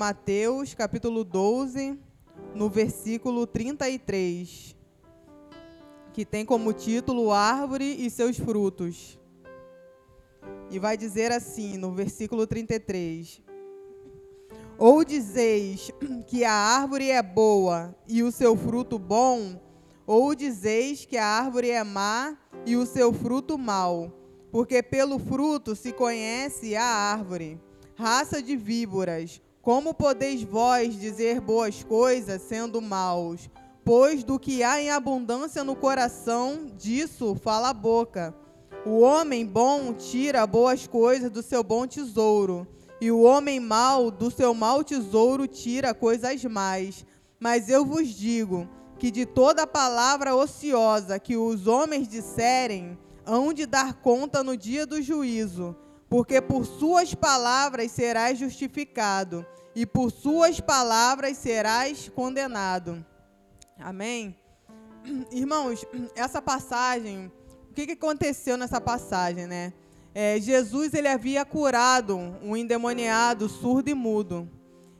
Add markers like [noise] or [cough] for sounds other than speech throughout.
Mateus, capítulo 12, no versículo 33, que tem como título Árvore e seus frutos. E vai dizer assim, no versículo 33: Ou dizeis que a árvore é boa e o seu fruto bom, ou dizeis que a árvore é má e o seu fruto mau, porque pelo fruto se conhece a árvore. Raça de víboras, como podeis vós dizer boas coisas sendo maus? Pois do que há em abundância no coração, disso fala a boca. O homem bom tira boas coisas do seu bom tesouro, e o homem mau do seu mau tesouro tira coisas más. Mas eu vos digo que de toda palavra ociosa que os homens disserem, hão de dar conta no dia do juízo porque por suas palavras serás justificado, e por suas palavras serás condenado. Amém? [clears throat] Irmãos, [clears throat] essa passagem, o que, que aconteceu nessa passagem, né? É, Jesus ele havia curado um endemoniado surdo e mudo.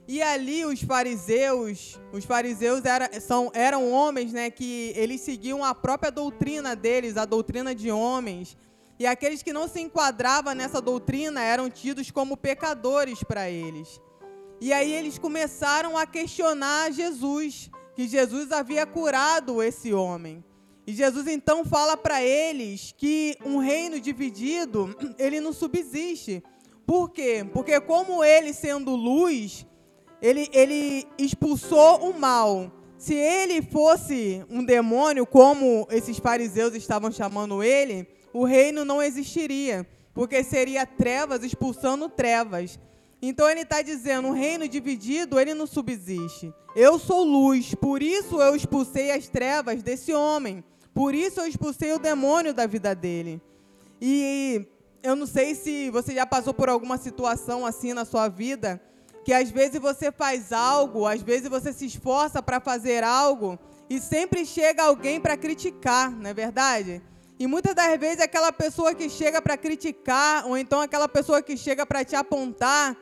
E ali os fariseus, os fariseus era, são, eram homens né, que eles seguiam a própria doutrina deles, a doutrina de homens, e aqueles que não se enquadravam nessa doutrina eram tidos como pecadores para eles. E aí eles começaram a questionar Jesus, que Jesus havia curado esse homem. E Jesus então fala para eles que um reino dividido, [clears throat] ele não subsiste. Por quê? Porque como ele sendo luz, ele, ele expulsou o mal. Se ele fosse um demônio, como esses fariseus estavam chamando ele, o reino não existiria, porque seria trevas expulsando trevas. Então ele está dizendo, um reino dividido, ele não subsiste. Eu sou luz, por isso eu expulsei as trevas desse homem. Por isso eu expulsei o demônio da vida dele. E eu não sei se você já passou por alguma situação assim na sua vida, que às vezes você faz algo, às vezes você se esforça para fazer algo e sempre chega alguém para criticar, não é verdade? E muitas das vezes aquela pessoa que chega para criticar, ou então aquela pessoa que chega para te apontar,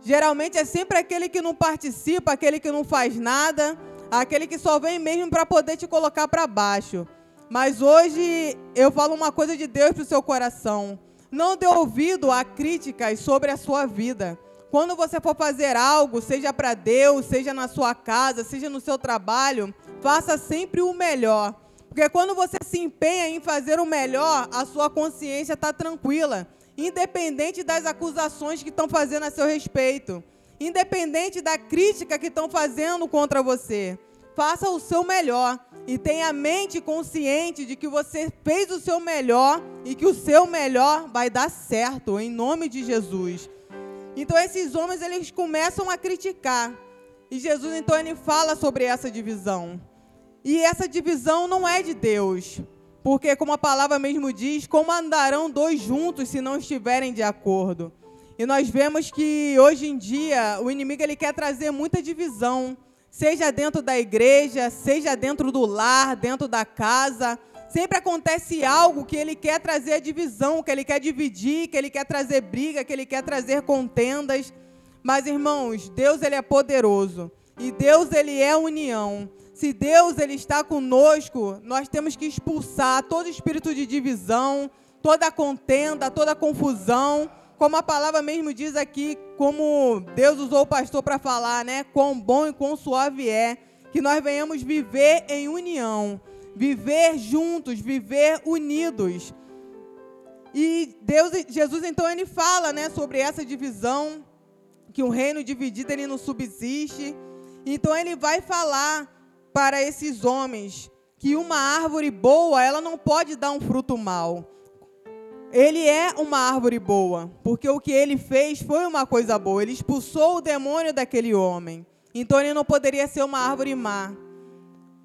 geralmente é sempre aquele que não participa, aquele que não faz nada, aquele que só vem mesmo para poder te colocar para baixo. Mas hoje eu falo uma coisa de Deus para o seu coração. Não dê ouvido a críticas sobre a sua vida. Quando você for fazer algo, seja para Deus, seja na sua casa, seja no seu trabalho, faça sempre o melhor. Porque quando você se empenha em fazer o melhor, a sua consciência está tranquila, independente das acusações que estão fazendo a seu respeito, independente da crítica que estão fazendo contra você. Faça o seu melhor e tenha a mente consciente de que você fez o seu melhor e que o seu melhor vai dar certo, em nome de Jesus. Então esses homens eles começam a criticar. E Jesus então ele fala sobre essa divisão. E essa divisão não é de Deus, porque, como a palavra mesmo diz, como andarão dois juntos se não estiverem de acordo? E nós vemos que hoje em dia o inimigo ele quer trazer muita divisão, seja dentro da igreja, seja dentro do lar, dentro da casa. Sempre acontece algo que ele quer trazer a divisão, que ele quer dividir, que ele quer trazer briga, que ele quer trazer contendas. Mas irmãos, Deus ele é poderoso e Deus ele é união. Se Deus ele está conosco, nós temos que expulsar todo espírito de divisão, toda contenda, toda confusão. Como a palavra mesmo diz aqui, como Deus usou o pastor para falar, né? Quão bom e quão suave é que nós venhamos viver em união, viver juntos, viver unidos. E Deus, Jesus então ele fala, né, sobre essa divisão, que um reino dividido ele não subsiste. Então ele vai falar para esses homens que uma árvore boa, ela não pode dar um fruto mau. Ele é uma árvore boa, porque o que ele fez foi uma coisa boa. Ele expulsou o demônio daquele homem. Então ele não poderia ser uma árvore má.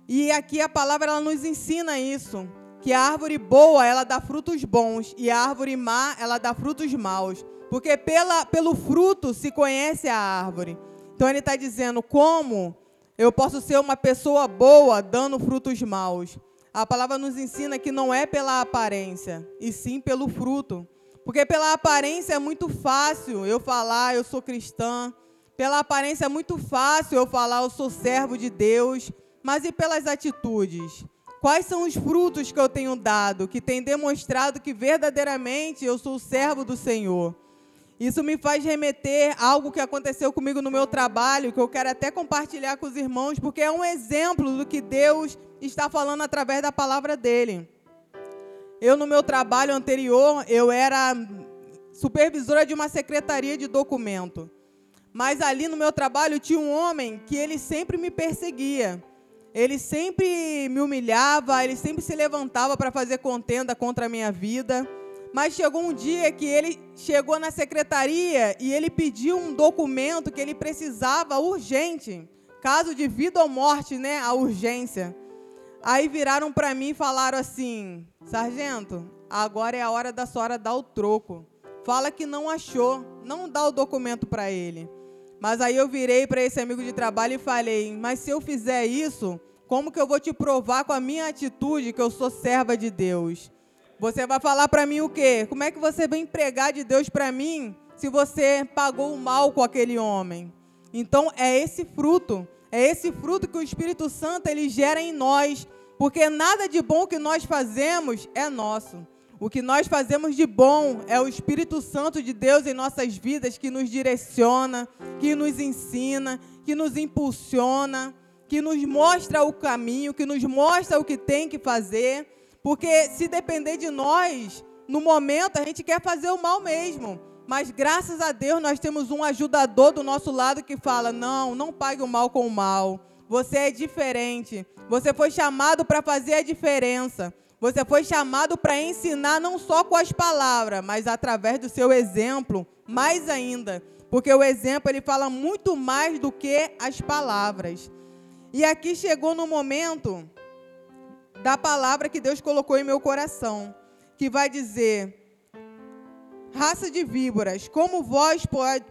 E aqui a palavra ela nos ensina isso, que a árvore boa, ela dá frutos bons e a árvore má, ela dá frutos maus, porque pela, pelo fruto se conhece a árvore. Então ele está dizendo como eu posso ser uma pessoa boa dando frutos maus. A palavra nos ensina que não é pela aparência, e sim pelo fruto. Porque pela aparência é muito fácil eu falar, eu sou cristã. Pela aparência é muito fácil eu falar eu sou servo de Deus, mas e pelas atitudes? Quais são os frutos que eu tenho dado, que tem demonstrado que verdadeiramente eu sou servo do Senhor? Isso me faz remeter a algo que aconteceu comigo no meu trabalho, que eu quero até compartilhar com os irmãos, porque é um exemplo do que Deus está falando através da palavra dele. Eu, no meu trabalho anterior, eu era supervisora de uma secretaria de documento. Mas ali no meu trabalho tinha um homem que ele sempre me perseguia. Ele sempre me humilhava, ele sempre se levantava para fazer contenda contra a minha vida. Mas chegou um dia que ele chegou na secretaria e ele pediu um documento que ele precisava urgente, caso de vida ou morte, né, a urgência. Aí viraram para mim e falaram assim: "Sargento, agora é a hora da senhora dar o troco. Fala que não achou, não dá o documento para ele." Mas aí eu virei para esse amigo de trabalho e falei: "Mas se eu fizer isso, como que eu vou te provar com a minha atitude que eu sou serva de Deus?" Você vai falar para mim o quê? Como é que você vai empregar de Deus para mim se você pagou o mal com aquele homem? Então é esse fruto, é esse fruto que o Espírito Santo ele gera em nós, porque nada de bom que nós fazemos é nosso. O que nós fazemos de bom é o Espírito Santo de Deus em nossas vidas que nos direciona, que nos ensina, que nos impulsiona, que nos mostra o caminho, que nos mostra o que tem que fazer. Porque se depender de nós, no momento a gente quer fazer o mal mesmo. Mas graças a Deus nós temos um ajudador do nosso lado que fala: não, não pague o mal com o mal. Você é diferente. Você foi chamado para fazer a diferença. Você foi chamado para ensinar não só com as palavras, mas através do seu exemplo, mais ainda. Porque o exemplo ele fala muito mais do que as palavras. E aqui chegou no momento da palavra que Deus colocou em meu coração, que vai dizer: Raça de víboras, como vós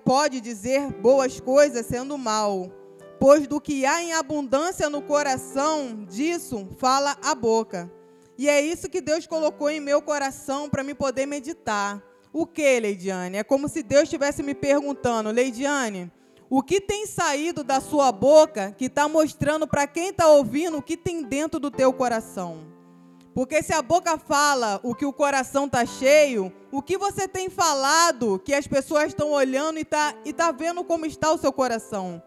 pode dizer boas coisas sendo mal? Pois do que há em abundância no coração, disso fala a boca. E é isso que Deus colocou em meu coração para me poder meditar. O que, Leidiane? É como se Deus estivesse me perguntando, Leidiane, o que tem saído da sua boca que está mostrando para quem está ouvindo o que tem dentro do teu coração. Porque se a boca fala o que o coração está cheio, o que você tem falado que as pessoas estão olhando e está e tá vendo como está o seu coração?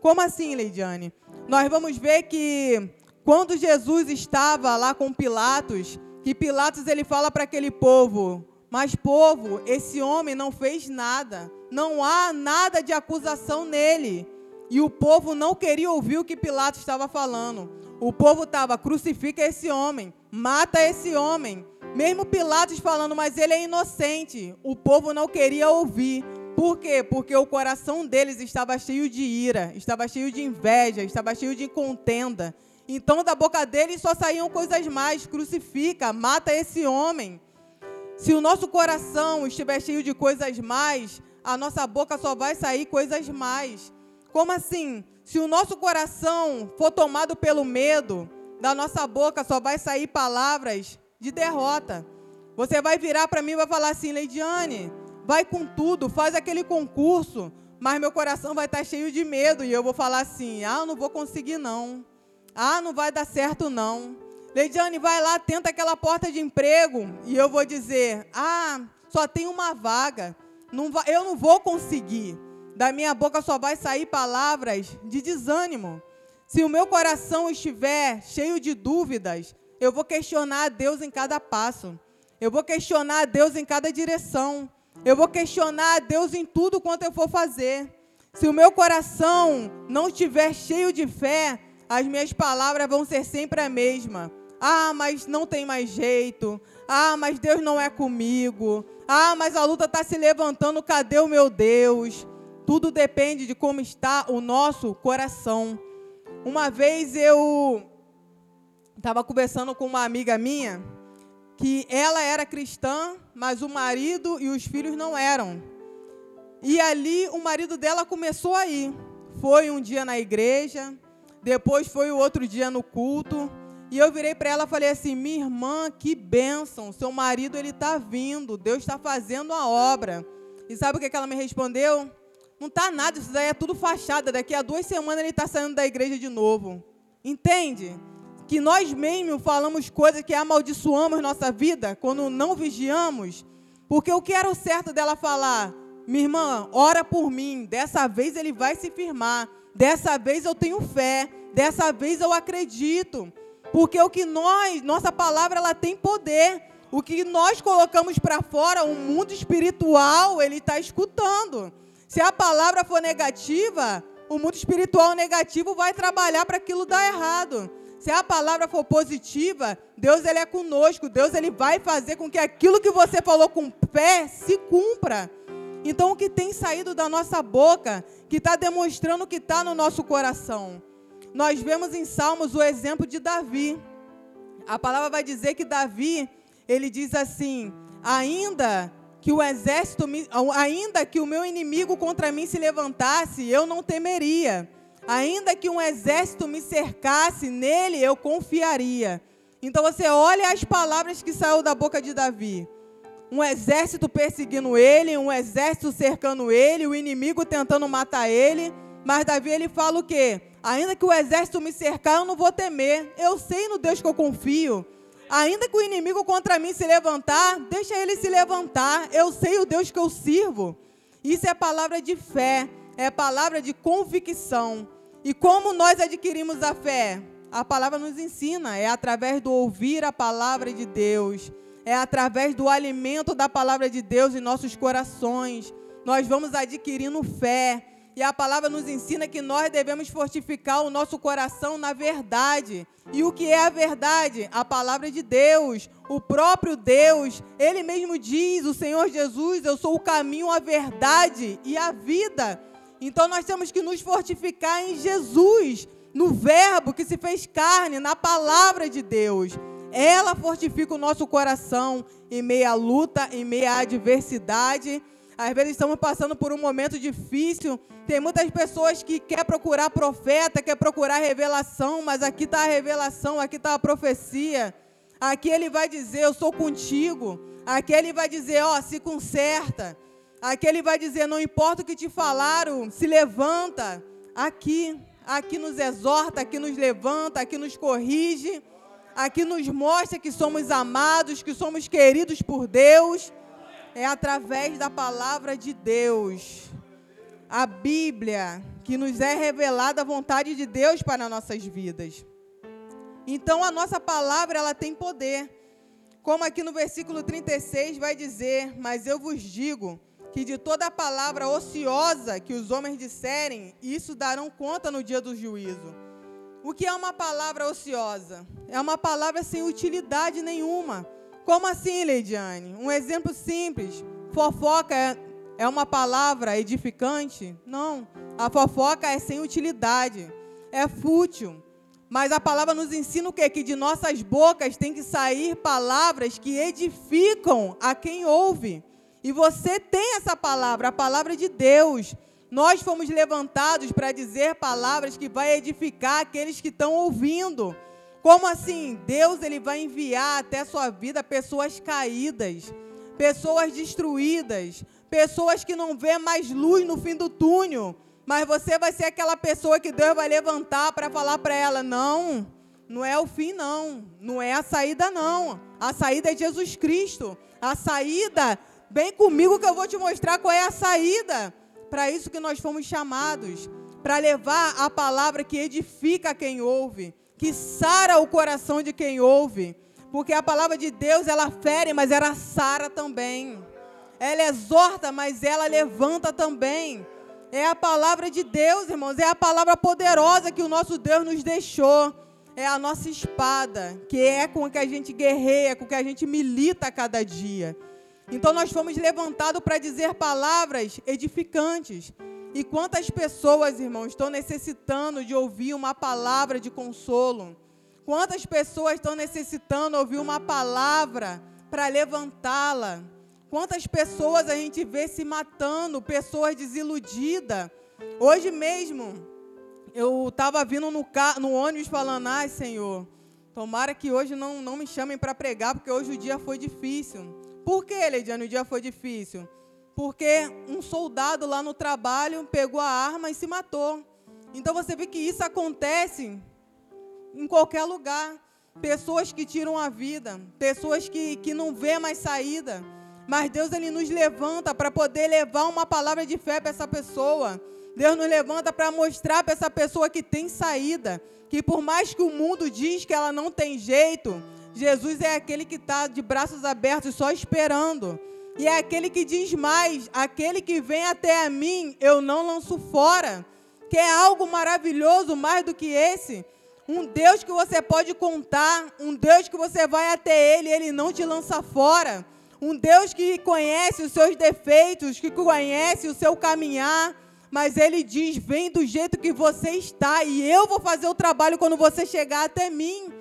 Como assim, Leidiane? Nós vamos ver que quando Jesus estava lá com Pilatos, que Pilatos ele fala para aquele povo: Mas povo, esse homem não fez nada não há nada de acusação nele. E o povo não queria ouvir o que Pilatos estava falando. O povo estava, crucifica esse homem, mata esse homem. Mesmo Pilatos falando, mas ele é inocente. O povo não queria ouvir. Por quê? Porque o coração deles estava cheio de ira, estava cheio de inveja, estava cheio de contenda. Então, da boca deles só saíam coisas mais: crucifica, mata esse homem. Se o nosso coração estiver cheio de coisas mais, a nossa boca só vai sair coisas mais. Como assim? Se o nosso coração for tomado pelo medo, da nossa boca só vai sair palavras de derrota. Você vai virar para mim e vai falar assim, Leidiane, vai com tudo, faz aquele concurso, mas meu coração vai estar tá cheio de medo e eu vou falar assim, ah, não vou conseguir não. Ah, não vai dar certo não. Leidiane, vai lá, tenta aquela porta de emprego e eu vou dizer, ah, só tem uma vaga. Não vai, eu não vou conseguir. Da minha boca só vai sair palavras de desânimo. Se o meu coração estiver cheio de dúvidas, eu vou questionar a Deus em cada passo. Eu vou questionar a Deus em cada direção. Eu vou questionar a Deus em tudo quanto eu for fazer. Se o meu coração não estiver cheio de fé, as minhas palavras vão ser sempre a mesma. Ah, mas não tem mais jeito. Ah, mas Deus não é comigo. Ah, mas a luta está se levantando, cadê o meu Deus? Tudo depende de como está o nosso coração. Uma vez eu estava conversando com uma amiga minha que ela era cristã, mas o marido e os filhos não eram. E ali o marido dela começou a ir. Foi um dia na igreja, depois foi o outro dia no culto. E eu virei para ela e falei assim: minha irmã, que bênção, seu marido ele está vindo, Deus está fazendo a obra. E sabe o que, que ela me respondeu? Não tá nada, isso daí é tudo fachada. Daqui a duas semanas ele está saindo da igreja de novo. Entende? Que nós mesmos falamos coisas que amaldiçoamos nossa vida quando não vigiamos. Porque o que era o certo dela falar? Minha irmã, ora por mim. Dessa vez ele vai se firmar. Dessa vez eu tenho fé. Dessa vez eu acredito. Porque o que nós, nossa palavra, ela tem poder. O que nós colocamos para fora, o mundo espiritual, ele está escutando. Se a palavra for negativa, o mundo espiritual negativo vai trabalhar para aquilo dar errado. Se a palavra for positiva, Deus ele é conosco. Deus ele vai fazer com que aquilo que você falou com fé se cumpra. Então, o que tem saído da nossa boca, que está demonstrando o que está no nosso coração. Nós vemos em Salmos o exemplo de Davi. A palavra vai dizer que Davi, ele diz assim: ainda que o exército, ainda que o meu inimigo contra mim se levantasse, eu não temeria. Ainda que um exército me cercasse, nele eu confiaria. Então você olha as palavras que saiu da boca de Davi. Um exército perseguindo ele, um exército cercando ele, o inimigo tentando matar ele. Mas Davi ele fala o quê? Ainda que o exército me cercar, eu não vou temer. Eu sei no Deus que eu confio. Ainda que o inimigo contra mim se levantar, deixa ele se levantar. Eu sei o Deus que eu sirvo. Isso é palavra de fé, é palavra de convicção. E como nós adquirimos a fé? A palavra nos ensina, é através do ouvir a palavra de Deus, é através do alimento da palavra de Deus em nossos corações. Nós vamos adquirindo fé. E a palavra nos ensina que nós devemos fortificar o nosso coração na verdade. E o que é a verdade? A palavra de Deus, o próprio Deus. Ele mesmo diz, o Senhor Jesus, eu sou o caminho, a verdade e a vida. Então nós temos que nos fortificar em Jesus, no Verbo que se fez carne, na palavra de Deus. Ela fortifica o nosso coração em meia luta, em meia adversidade. Às vezes estamos passando por um momento difícil. Tem muitas pessoas que quer procurar profeta, quer procurar revelação, mas aqui está a revelação, aqui está a profecia. Aqui ele vai dizer, eu sou contigo. Aqui ele vai dizer, ó, se conserta. Aqui ele vai dizer, não importa o que te falaram, se levanta. Aqui, aqui nos exorta, aqui nos levanta, aqui nos corrige. Aqui nos mostra que somos amados, que somos queridos por Deus é através da palavra de Deus. A Bíblia, que nos é revelada a vontade de Deus para nossas vidas. Então a nossa palavra, ela tem poder. Como aqui no versículo 36 vai dizer: "Mas eu vos digo que de toda palavra ociosa que os homens disserem, isso darão conta no dia do juízo." O que é uma palavra ociosa? É uma palavra sem utilidade nenhuma como assim, Leidiane? Um exemplo simples. Fofoca é, é uma palavra edificante? Não. A fofoca é sem utilidade. É fútil. Mas a palavra nos ensina o quê? Que de nossas bocas tem que sair palavras que edificam a quem ouve. E você tem essa palavra, a palavra de Deus. Nós fomos levantados para dizer palavras que vai edificar aqueles que estão ouvindo. Como assim? Deus ele vai enviar até a sua vida pessoas caídas, pessoas destruídas, pessoas que não vê mais luz no fim do túnel. Mas você vai ser aquela pessoa que Deus vai levantar para falar para ela: não, não é o fim, não. Não é a saída, não. A saída é Jesus Cristo. A saída, vem comigo que eu vou te mostrar qual é a saída. Para isso que nós fomos chamados para levar a palavra que edifica quem ouve que sara o coração de quem ouve. Porque a palavra de Deus, ela fere, mas ela sara também. Ela exorta, mas ela levanta também. É a palavra de Deus, irmãos. É a palavra poderosa que o nosso Deus nos deixou. É a nossa espada, que é com que a gente guerreia, com que a gente milita a cada dia. Então nós fomos levantados para dizer palavras edificantes. E quantas pessoas, irmãos, estão necessitando de ouvir uma palavra de consolo? Quantas pessoas estão necessitando ouvir uma palavra para levantá-la? Quantas pessoas a gente vê se matando, pessoas desiludidas? Hoje mesmo, eu estava vindo no, no ônibus falando: ai, Senhor, tomara que hoje não, não me chamem para pregar, porque hoje o dia foi difícil. Por que, Leidiane, o dia foi difícil? Porque um soldado lá no trabalho pegou a arma e se matou. Então você vê que isso acontece em qualquer lugar. Pessoas que tiram a vida, pessoas que, que não vê mais saída. Mas Deus ele nos levanta para poder levar uma palavra de fé para essa pessoa. Deus nos levanta para mostrar para essa pessoa que tem saída, que por mais que o mundo diz que ela não tem jeito, Jesus é aquele que está de braços abertos só esperando. E é aquele que diz mais: aquele que vem até a mim, eu não lanço fora. Que é algo maravilhoso mais do que esse. Um Deus que você pode contar, um Deus que você vai até Ele e Ele não te lança fora. Um Deus que conhece os seus defeitos, que conhece o seu caminhar, mas Ele diz: vem do jeito que você está e eu vou fazer o trabalho quando você chegar até mim.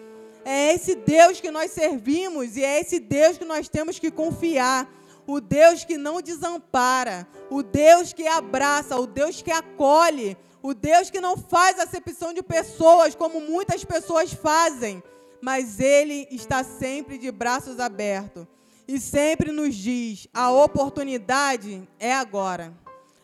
É esse Deus que nós servimos e é esse Deus que nós temos que confiar. O Deus que não desampara, o Deus que abraça, o Deus que acolhe, o Deus que não faz acepção de pessoas como muitas pessoas fazem, mas Ele está sempre de braços abertos e sempre nos diz: a oportunidade é agora,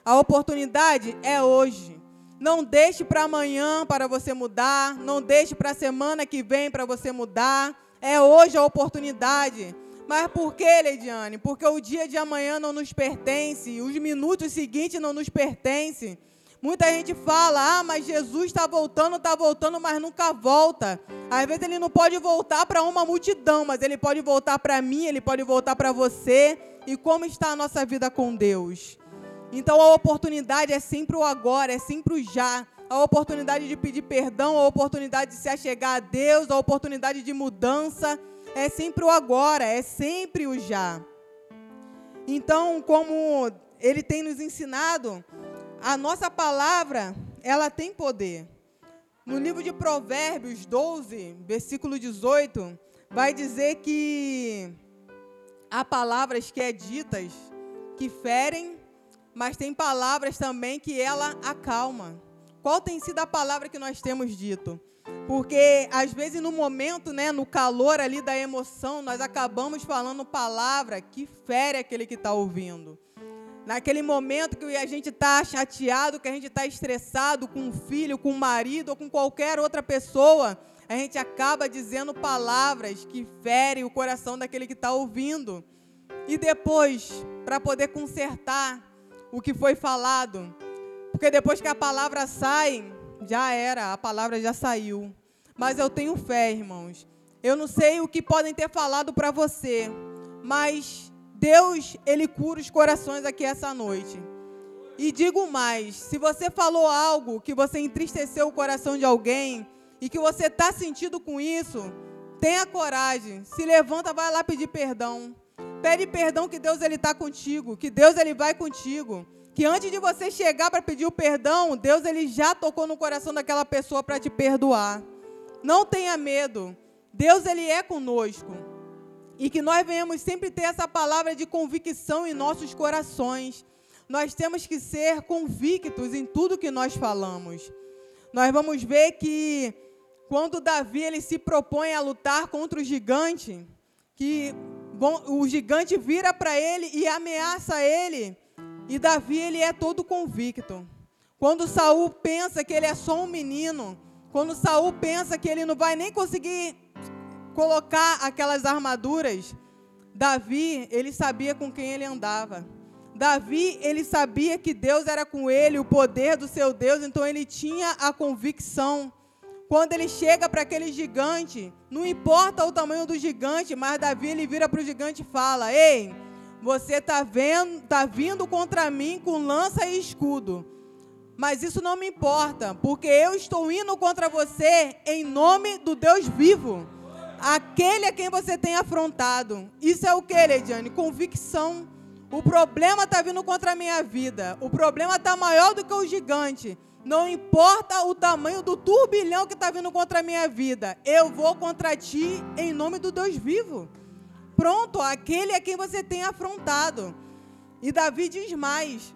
a oportunidade é hoje. Não deixe para amanhã para você mudar. Não deixe para a semana que vem para você mudar. É hoje a oportunidade. Mas por que, Leidiane? Porque o dia de amanhã não nos pertence, os minutos seguintes não nos pertencem. Muita gente fala, ah, mas Jesus está voltando, está voltando, mas nunca volta. Às vezes ele não pode voltar para uma multidão, mas ele pode voltar para mim, ele pode voltar para você. E como está a nossa vida com Deus? Então a oportunidade é sempre o agora, é sempre o já. A oportunidade de pedir perdão, a oportunidade de se achegar a Deus, a oportunidade de mudança, é sempre o agora, é sempre o já. Então, como ele tem nos ensinado, a nossa palavra, ela tem poder. No livro de Provérbios 12, versículo 18, vai dizer que há palavras que é ditas que ferem mas tem palavras também que ela acalma. Qual tem sido a palavra que nós temos dito? Porque às vezes no momento, né, no calor ali da emoção, nós acabamos falando palavra que fere aquele que está ouvindo. Naquele momento que a gente está chateado, que a gente está estressado com um filho, com um marido ou com qualquer outra pessoa, a gente acaba dizendo palavras que ferem o coração daquele que está ouvindo. E depois, para poder consertar, o que foi falado. Porque depois que a palavra sai, já era, a palavra já saiu. Mas eu tenho fé, irmãos. Eu não sei o que podem ter falado para você, mas Deus, ele cura os corações aqui essa noite. E digo mais, se você falou algo que você entristeceu o coração de alguém e que você está sentindo com isso, tenha coragem, se levanta, vai lá pedir perdão. Pede perdão que Deus ele está contigo, que Deus ele vai contigo. Que antes de você chegar para pedir o perdão, Deus ele já tocou no coração daquela pessoa para te perdoar. Não tenha medo. Deus ele é conosco. E que nós venhamos sempre ter essa palavra de convicção em nossos corações. Nós temos que ser convictos em tudo que nós falamos. Nós vamos ver que quando Davi ele se propõe a lutar contra o gigante, que o gigante vira para ele e ameaça ele. E Davi ele é todo convicto. Quando Saul pensa que ele é só um menino, quando Saul pensa que ele não vai nem conseguir colocar aquelas armaduras, Davi, ele sabia com quem ele andava. Davi, ele sabia que Deus era com ele, o poder do seu Deus, então ele tinha a convicção quando ele chega para aquele gigante, não importa o tamanho do gigante, mas Davi ele vira para o gigante e fala: Ei, você está tá vindo contra mim com lança e escudo. Mas isso não me importa, porque eu estou indo contra você em nome do Deus vivo. Aquele a quem você tem afrontado. Isso é o que, Lediane? Convicção. O problema está vindo contra a minha vida. O problema está maior do que o gigante. Não importa o tamanho do turbilhão que está vindo contra a minha vida, eu vou contra ti em nome do Deus vivo. Pronto, aquele a quem você tem afrontado. E Davi diz mais: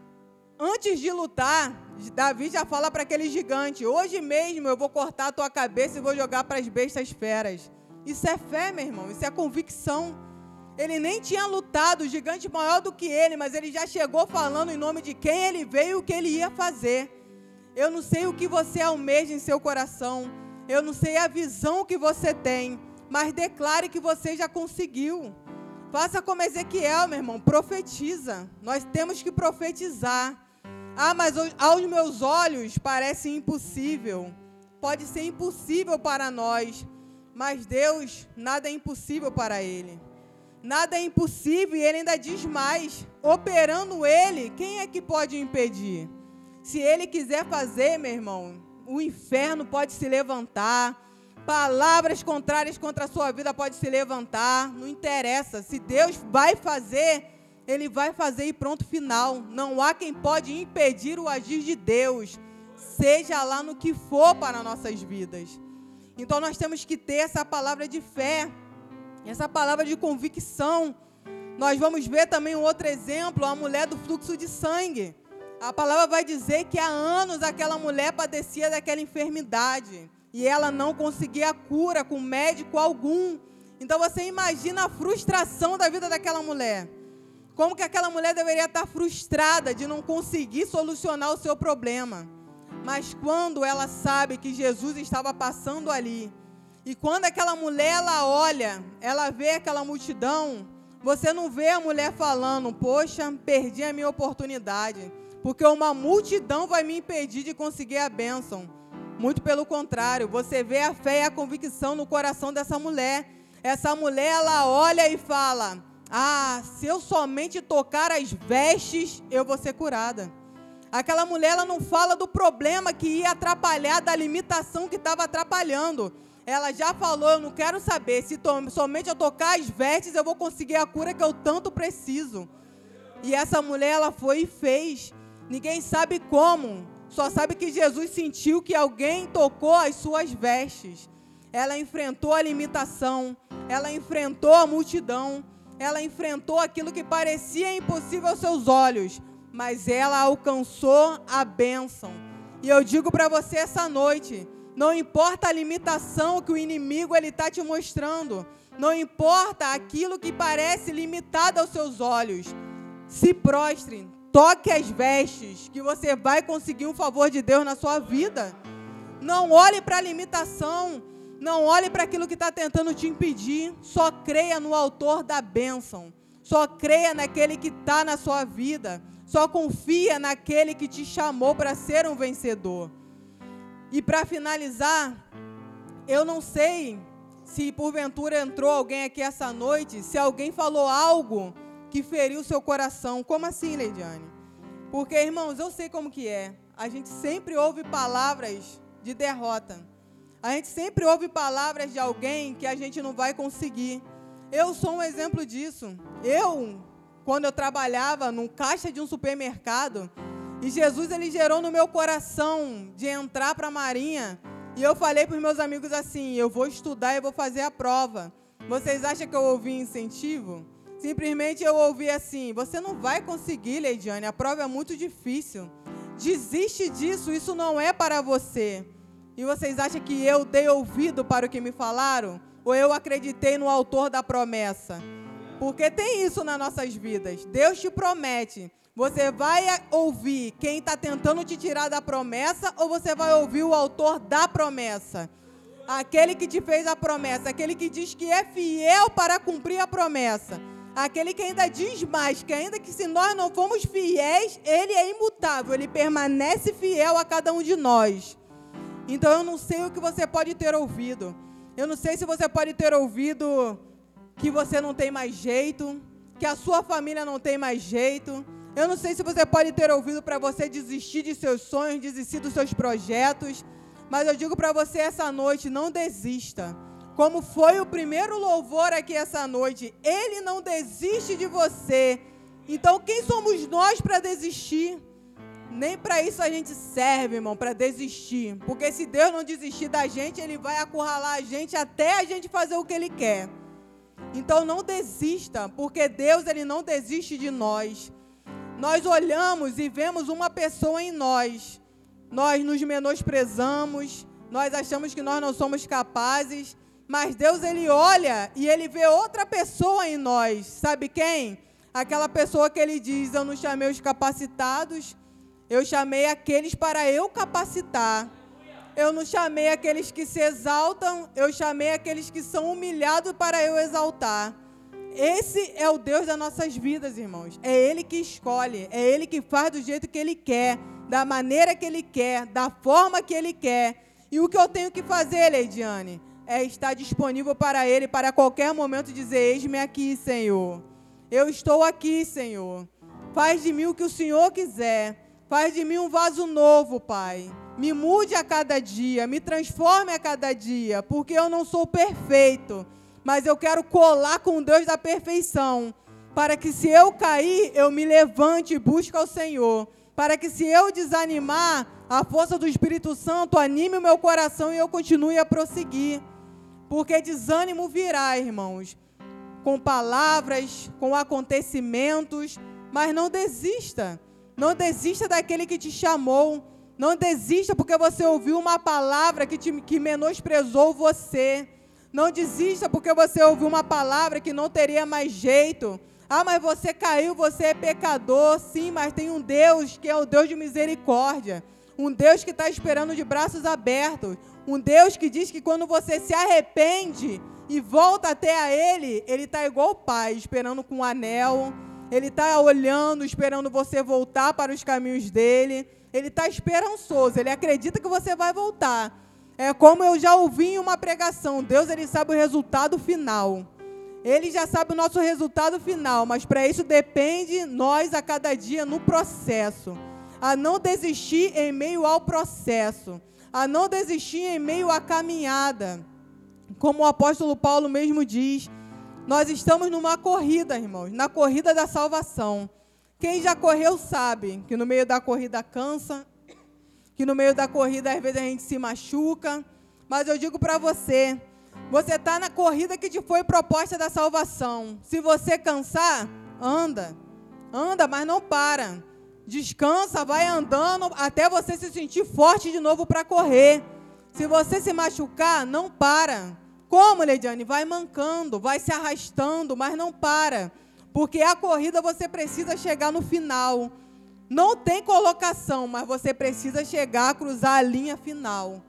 antes de lutar, Davi já fala para aquele gigante: hoje mesmo eu vou cortar a tua cabeça e vou jogar para as bestas feras. Isso é fé, meu irmão, isso é convicção. Ele nem tinha lutado, gigante maior do que ele, mas ele já chegou falando em nome de quem ele veio e o que ele ia fazer. Eu não sei o que você almeja em seu coração. Eu não sei a visão que você tem, mas declare que você já conseguiu. Faça como Ezequiel, meu irmão, profetiza. Nós temos que profetizar. Ah, mas aos meus olhos parece impossível. Pode ser impossível para nós, mas Deus, nada é impossível para Ele. Nada é impossível e Ele ainda diz mais: operando Ele, quem é que pode impedir? Se Ele quiser fazer, meu irmão, o inferno pode se levantar, palavras contrárias contra a sua vida pode se levantar, não interessa. Se Deus vai fazer, ele vai fazer e pronto final. Não há quem pode impedir o agir de Deus, seja lá no que for para nossas vidas. Então nós temos que ter essa palavra de fé, essa palavra de convicção. Nós vamos ver também um outro exemplo, a mulher do fluxo de sangue. A palavra vai dizer que há anos aquela mulher padecia daquela enfermidade e ela não conseguia cura com médico algum. Então você imagina a frustração da vida daquela mulher. Como que aquela mulher deveria estar frustrada de não conseguir solucionar o seu problema. Mas quando ela sabe que Jesus estava passando ali, e quando aquela mulher ela olha, ela vê aquela multidão, você não vê a mulher falando: "Poxa, perdi a minha oportunidade" porque uma multidão vai me impedir de conseguir a bênção. Muito pelo contrário, você vê a fé e a convicção no coração dessa mulher. Essa mulher, ela olha e fala: Ah, se eu somente tocar as vestes, eu vou ser curada. Aquela mulher, ela não fala do problema que ia atrapalhar, da limitação que estava atrapalhando. Ela já falou: Eu não quero saber, se somente eu tocar as vestes, eu vou conseguir a cura que eu tanto preciso. E essa mulher, ela foi e fez. Ninguém sabe como, só sabe que Jesus sentiu que alguém tocou as suas vestes. Ela enfrentou a limitação, ela enfrentou a multidão, ela enfrentou aquilo que parecia impossível aos seus olhos, mas ela alcançou a bênção. E eu digo para você essa noite, não importa a limitação que o inimigo ele está te mostrando, não importa aquilo que parece limitado aos seus olhos, se prostre, Toque as vestes, que você vai conseguir um favor de Deus na sua vida. Não olhe para a limitação. Não olhe para aquilo que está tentando te impedir. Só creia no autor da bênção. Só creia naquele que está na sua vida. Só confia naquele que te chamou para ser um vencedor. E para finalizar, eu não sei se porventura entrou alguém aqui essa noite, se alguém falou algo que feriu seu coração. Como assim, Leidiane? Porque, irmãos, eu sei como que é. A gente sempre ouve palavras de derrota. A gente sempre ouve palavras de alguém que a gente não vai conseguir. Eu sou um exemplo disso. Eu, quando eu trabalhava no caixa de um supermercado, e Jesus ele gerou no meu coração de entrar para a Marinha, e eu falei para os meus amigos assim: eu vou estudar e vou fazer a prova. Vocês acham que eu ouvi incentivo? Simplesmente eu ouvi assim: você não vai conseguir, Leidiane, a prova é muito difícil. Desiste disso, isso não é para você. E vocês acham que eu dei ouvido para o que me falaram? Ou eu acreditei no autor da promessa? Porque tem isso nas nossas vidas. Deus te promete. Você vai ouvir quem está tentando te tirar da promessa ou você vai ouvir o autor da promessa? Aquele que te fez a promessa, aquele que diz que é fiel para cumprir a promessa. Aquele que ainda diz mais, que ainda que se nós não fomos fiéis, ele é imutável, ele permanece fiel a cada um de nós. Então eu não sei o que você pode ter ouvido. Eu não sei se você pode ter ouvido que você não tem mais jeito, que a sua família não tem mais jeito. Eu não sei se você pode ter ouvido para você desistir de seus sonhos, desistir dos seus projetos. Mas eu digo para você essa noite: não desista como foi o primeiro louvor aqui essa noite, ele não desiste de você. Então, quem somos nós para desistir? Nem para isso a gente serve, irmão, para desistir. Porque se Deus não desistir da gente, ele vai acurralar a gente até a gente fazer o que ele quer. Então não desista, porque Deus ele não desiste de nós. Nós olhamos e vemos uma pessoa em nós. Nós nos menosprezamos, nós achamos que nós não somos capazes, Mas Deus ele olha e ele vê outra pessoa em nós. Sabe quem? Aquela pessoa que ele diz: Eu não chamei os capacitados, eu chamei aqueles para eu capacitar. Eu não chamei aqueles que se exaltam, eu chamei aqueles que são humilhados para eu exaltar. Esse é o Deus das nossas vidas, irmãos. É Ele que escolhe, é Ele que faz do jeito que Ele quer, da maneira que Ele quer, da forma que Ele quer. E o que eu tenho que fazer, Leidiane, é estar disponível para Ele para qualquer momento dizer: Eis-me aqui, Senhor. Eu estou aqui, Senhor. Faz de mim o que o Senhor quiser. Faz de mim um vaso novo, Pai. Me mude a cada dia, me transforme a cada dia, porque eu não sou perfeito, mas eu quero colar com Deus da perfeição, para que se eu cair, eu me levante e busque ao Senhor, para que se eu desanimar, a força do Espírito Santo anime o meu coração e eu continue a prosseguir. Porque desânimo virá, irmãos, com palavras, com acontecimentos, mas não desista. Não desista daquele que te chamou. Não desista porque você ouviu uma palavra que, te, que menosprezou você. Não desista porque você ouviu uma palavra que não teria mais jeito. Ah, mas você caiu, você é pecador. Sim, mas tem um Deus que é o Deus de misericórdia. Um Deus que está esperando de braços abertos. Um Deus que diz que quando você se arrepende e volta até a Ele, Ele está igual o Pai, esperando com um anel. Ele está olhando, esperando você voltar para os caminhos dele. Ele está esperançoso, ele acredita que você vai voltar. É como eu já ouvi em uma pregação: Deus ele sabe o resultado final. Ele já sabe o nosso resultado final, mas para isso depende nós a cada dia no processo a não desistir em meio ao processo, a não desistir em meio à caminhada. Como o apóstolo Paulo mesmo diz, nós estamos numa corrida, irmãos, na corrida da salvação. Quem já correu sabe que no meio da corrida cansa, que no meio da corrida às vezes a gente se machuca, mas eu digo para você, você está na corrida que te foi proposta da salvação. Se você cansar, anda, anda, mas não para descansa, vai andando até você se sentir forte de novo para correr. Se você se machucar, não para. Como, Leidiane? Vai mancando, vai se arrastando, mas não para. Porque a corrida você precisa chegar no final. Não tem colocação, mas você precisa chegar, cruzar a linha final.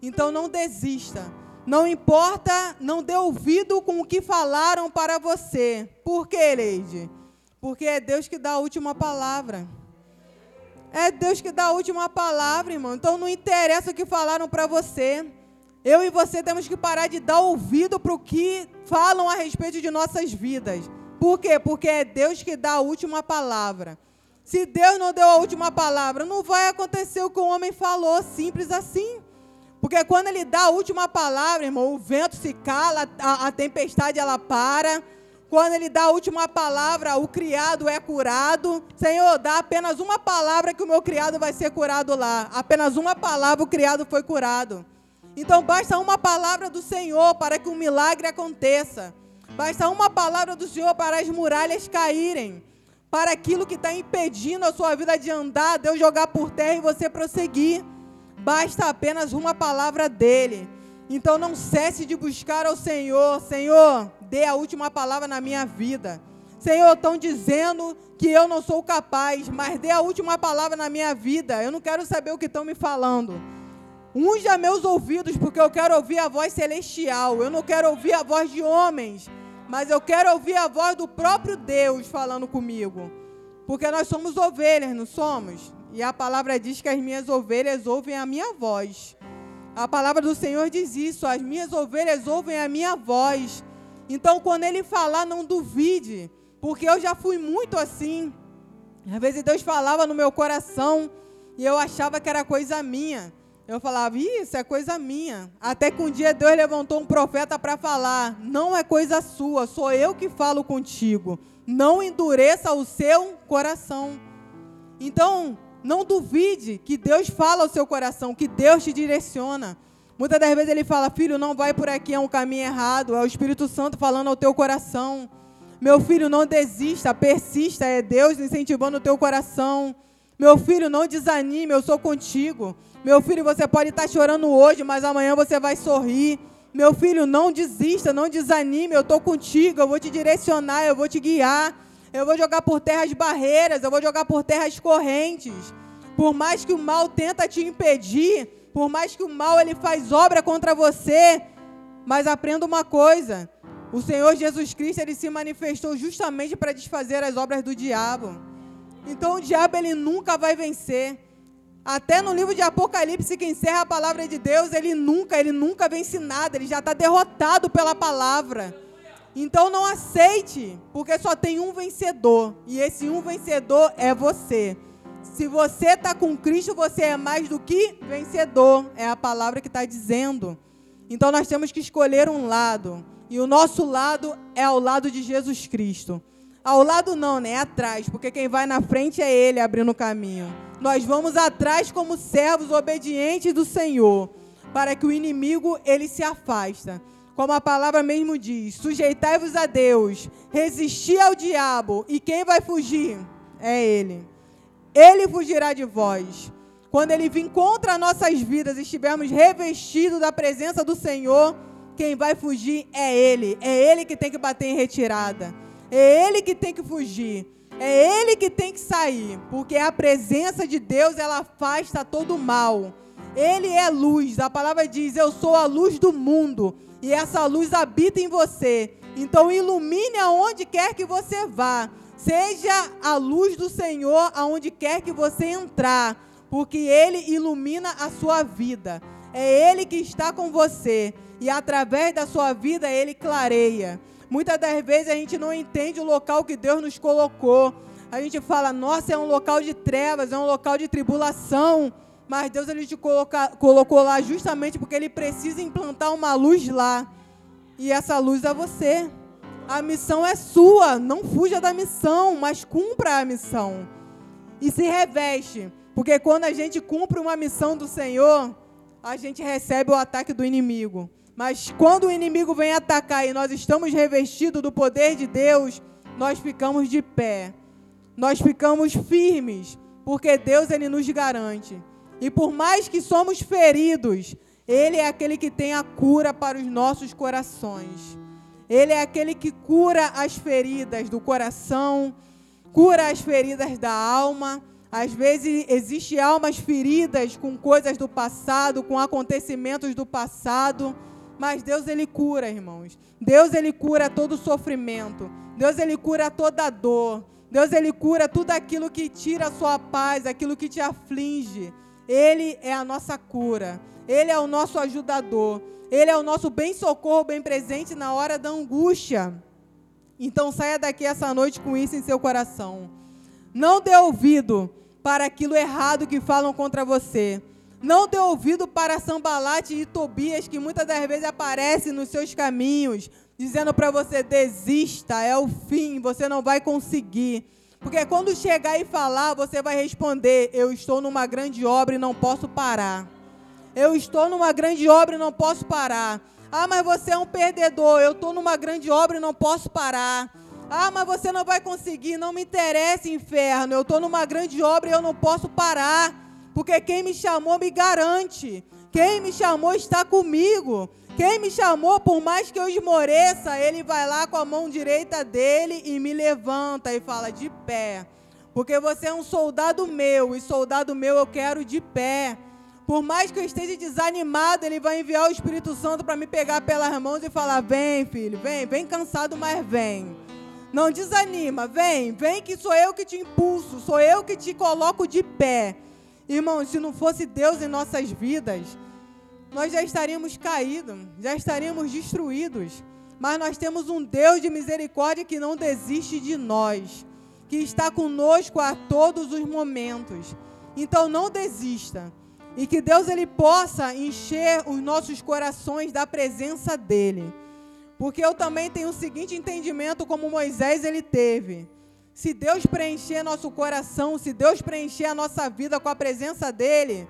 Então não desista. Não importa, não dê ouvido com o que falaram para você. Por quê, Leide? Porque é Deus que dá a última palavra. É Deus que dá a última palavra, irmão. Então não interessa o que falaram para você. Eu e você temos que parar de dar ouvido para o que falam a respeito de nossas vidas. Por quê? Porque é Deus que dá a última palavra. Se Deus não deu a última palavra, não vai acontecer o que o homem falou, simples assim. Porque quando ele dá a última palavra, irmão, o vento se cala, a, a tempestade ela para, quando ele dá a última palavra, o criado é curado. Senhor, dá apenas uma palavra que o meu criado vai ser curado lá. Apenas uma palavra, o criado foi curado. Então basta uma palavra do Senhor para que um milagre aconteça. Basta uma palavra do Senhor para as muralhas caírem. Para aquilo que está impedindo a sua vida de andar, Deus jogar por terra e você prosseguir. Basta apenas uma palavra dele. Então não cesse de buscar ao Senhor. Senhor, dê a última palavra na minha vida. Senhor, estão dizendo que eu não sou capaz, mas dê a última palavra na minha vida. Eu não quero saber o que estão me falando. Unja meus ouvidos, porque eu quero ouvir a voz celestial. Eu não quero ouvir a voz de homens, mas eu quero ouvir a voz do próprio Deus falando comigo. Porque nós somos ovelhas, não somos? E a palavra diz que as minhas ovelhas ouvem a minha voz. A palavra do Senhor diz isso: as minhas ovelhas ouvem a minha voz. Então, quando ele falar, não duvide, porque eu já fui muito assim. Às vezes Deus falava no meu coração e eu achava que era coisa minha. Eu falava, isso é coisa minha. Até que um dia Deus levantou um profeta para falar: não é coisa sua, sou eu que falo contigo. Não endureça o seu coração. Então, não duvide que Deus fala ao seu coração, que Deus te direciona. Muitas das vezes ele fala: Filho, não vai por aqui, é um caminho errado. É o Espírito Santo falando ao teu coração. Meu filho, não desista, persista. É Deus incentivando o teu coração. Meu filho, não desanime, eu sou contigo. Meu filho, você pode estar chorando hoje, mas amanhã você vai sorrir. Meu filho, não desista, não desanime. Eu estou contigo, eu vou te direcionar, eu vou te guiar. Eu vou jogar por terras barreiras, eu vou jogar por terras correntes. Por mais que o mal tenta te impedir, por mais que o mal ele faz obra contra você, mas aprenda uma coisa: o Senhor Jesus Cristo ele se manifestou justamente para desfazer as obras do diabo. Então o diabo ele nunca vai vencer. Até no livro de Apocalipse que encerra a palavra de Deus, ele nunca, ele nunca vence nada, ele já está derrotado pela palavra. Então não aceite, porque só tem um vencedor, e esse um vencedor é você. Se você está com Cristo, você é mais do que vencedor, é a palavra que está dizendo. Então nós temos que escolher um lado, e o nosso lado é ao lado de Jesus Cristo. Ao lado não, né? É atrás, porque quem vai na frente é Ele abrindo o caminho. Nós vamos atrás como servos obedientes do Senhor, para que o inimigo ele se afasta. Como a palavra mesmo diz: sujeitai-vos a Deus, resisti ao diabo, e quem vai fugir? É Ele. Ele fugirá de vós. Quando Ele vir contra nossas vidas, estivermos revestidos da presença do Senhor, quem vai fugir é Ele. É Ele que tem que bater em retirada. É Ele que tem que fugir. É Ele que tem que sair. Porque a presença de Deus, ela afasta todo o mal. Ele é luz. A palavra diz: Eu sou a luz do mundo e essa luz habita em você. Então ilumine aonde quer que você vá. Seja a luz do Senhor aonde quer que você entrar, porque ele ilumina a sua vida. É ele que está com você e através da sua vida ele clareia. Muitas das vezes a gente não entende o local que Deus nos colocou. A gente fala, nossa, é um local de trevas, é um local de tribulação. Mas Deus ele te coloca, colocou lá justamente porque Ele precisa implantar uma luz lá. E essa luz é você. A missão é sua. Não fuja da missão, mas cumpra a missão. E se reveste. Porque quando a gente cumpre uma missão do Senhor, a gente recebe o ataque do inimigo. Mas quando o inimigo vem atacar e nós estamos revestidos do poder de Deus, nós ficamos de pé. Nós ficamos firmes, porque Deus ele nos garante. E por mais que somos feridos, Ele é aquele que tem a cura para os nossos corações. Ele é aquele que cura as feridas do coração, cura as feridas da alma. Às vezes existem almas feridas com coisas do passado, com acontecimentos do passado, mas Deus ele cura, irmãos. Deus ele cura todo sofrimento. Deus ele cura toda dor. Deus ele cura tudo aquilo que tira a sua paz, aquilo que te aflige. Ele é a nossa cura. Ele é o nosso ajudador. Ele é o nosso bem-socorro, bem presente na hora da angústia. Então saia daqui essa noite com isso em seu coração. Não dê ouvido para aquilo errado que falam contra você. Não dê ouvido para Sambalate e Tobias que muitas das vezes aparecem nos seus caminhos, dizendo para você desista, é o fim, você não vai conseguir. Porque quando chegar e falar, você vai responder: Eu estou numa grande obra e não posso parar. Eu estou numa grande obra e não posso parar. Ah, mas você é um perdedor. Eu estou numa grande obra e não posso parar. Ah, mas você não vai conseguir. Não me interessa, inferno. Eu estou numa grande obra e eu não posso parar. Porque quem me chamou me garante. Quem me chamou está comigo. Quem me chamou, por mais que eu esmoreça, ele vai lá com a mão direita dele e me levanta e fala: de pé. Porque você é um soldado meu, e soldado meu eu quero de pé. Por mais que eu esteja desanimado, ele vai enviar o Espírito Santo para me pegar pelas mãos e falar: vem, filho, vem, vem cansado, mas vem. Não desanima, vem, vem que sou eu que te impulso, sou eu que te coloco de pé. Irmão, se não fosse Deus em nossas vidas, nós já estaríamos caídos, já estaríamos destruídos. Mas nós temos um Deus de misericórdia que não desiste de nós, que está conosco a todos os momentos. Então não desista. E que Deus ele possa encher os nossos corações da presença dele. Porque eu também tenho o seguinte entendimento como Moisés ele teve. Se Deus preencher nosso coração, se Deus preencher a nossa vida com a presença dele,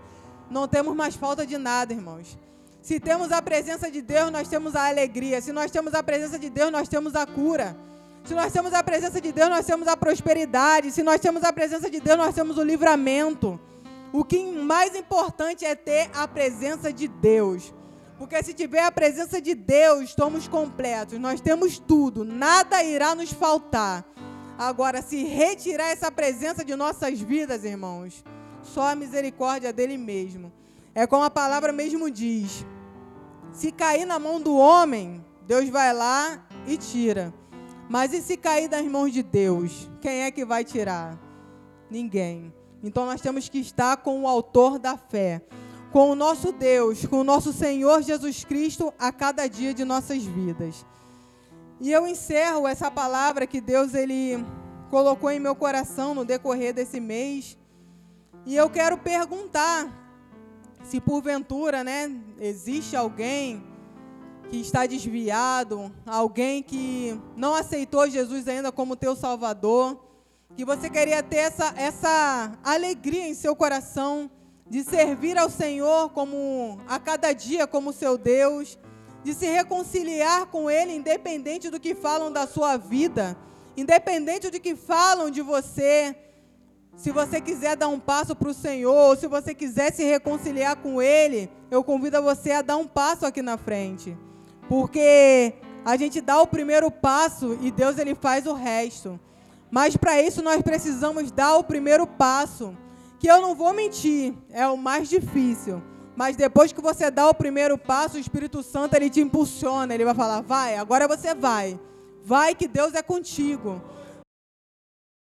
não temos mais falta de nada, irmãos. Se temos a presença de Deus, nós temos a alegria. Se nós temos a presença de Deus, nós temos a cura. Se nós temos a presença de Deus, nós temos a prosperidade. Se nós temos a presença de Deus, nós temos o livramento. O que mais importante é ter a presença de Deus. Porque se tiver a presença de Deus, estamos completos, nós temos tudo, nada irá nos faltar. Agora, se retirar essa presença de nossas vidas, irmãos, só a misericórdia dele mesmo. É como a palavra mesmo diz: se cair na mão do homem, Deus vai lá e tira. Mas e se cair das mãos de Deus? Quem é que vai tirar? Ninguém. Então nós temos que estar com o autor da fé, com o nosso Deus, com o nosso Senhor Jesus Cristo a cada dia de nossas vidas. E eu encerro essa palavra que Deus ele colocou em meu coração no decorrer desse mês. E eu quero perguntar se porventura, né, existe alguém que está desviado, alguém que não aceitou Jesus ainda como teu Salvador, que você queria ter essa, essa alegria em seu coração de servir ao Senhor como a cada dia como seu Deus, de se reconciliar com Ele, independente do que falam da sua vida, independente do que falam de você. Se você quiser dar um passo para o Senhor, se você quiser se reconciliar com Ele, eu convido você a dar um passo aqui na frente. Porque a gente dá o primeiro passo e Deus ele faz o resto. Mas para isso nós precisamos dar o primeiro passo, que eu não vou mentir, é o mais difícil. Mas depois que você dá o primeiro passo, o Espírito Santo ele te impulsiona, ele vai falar: "Vai, agora você vai. Vai que Deus é contigo".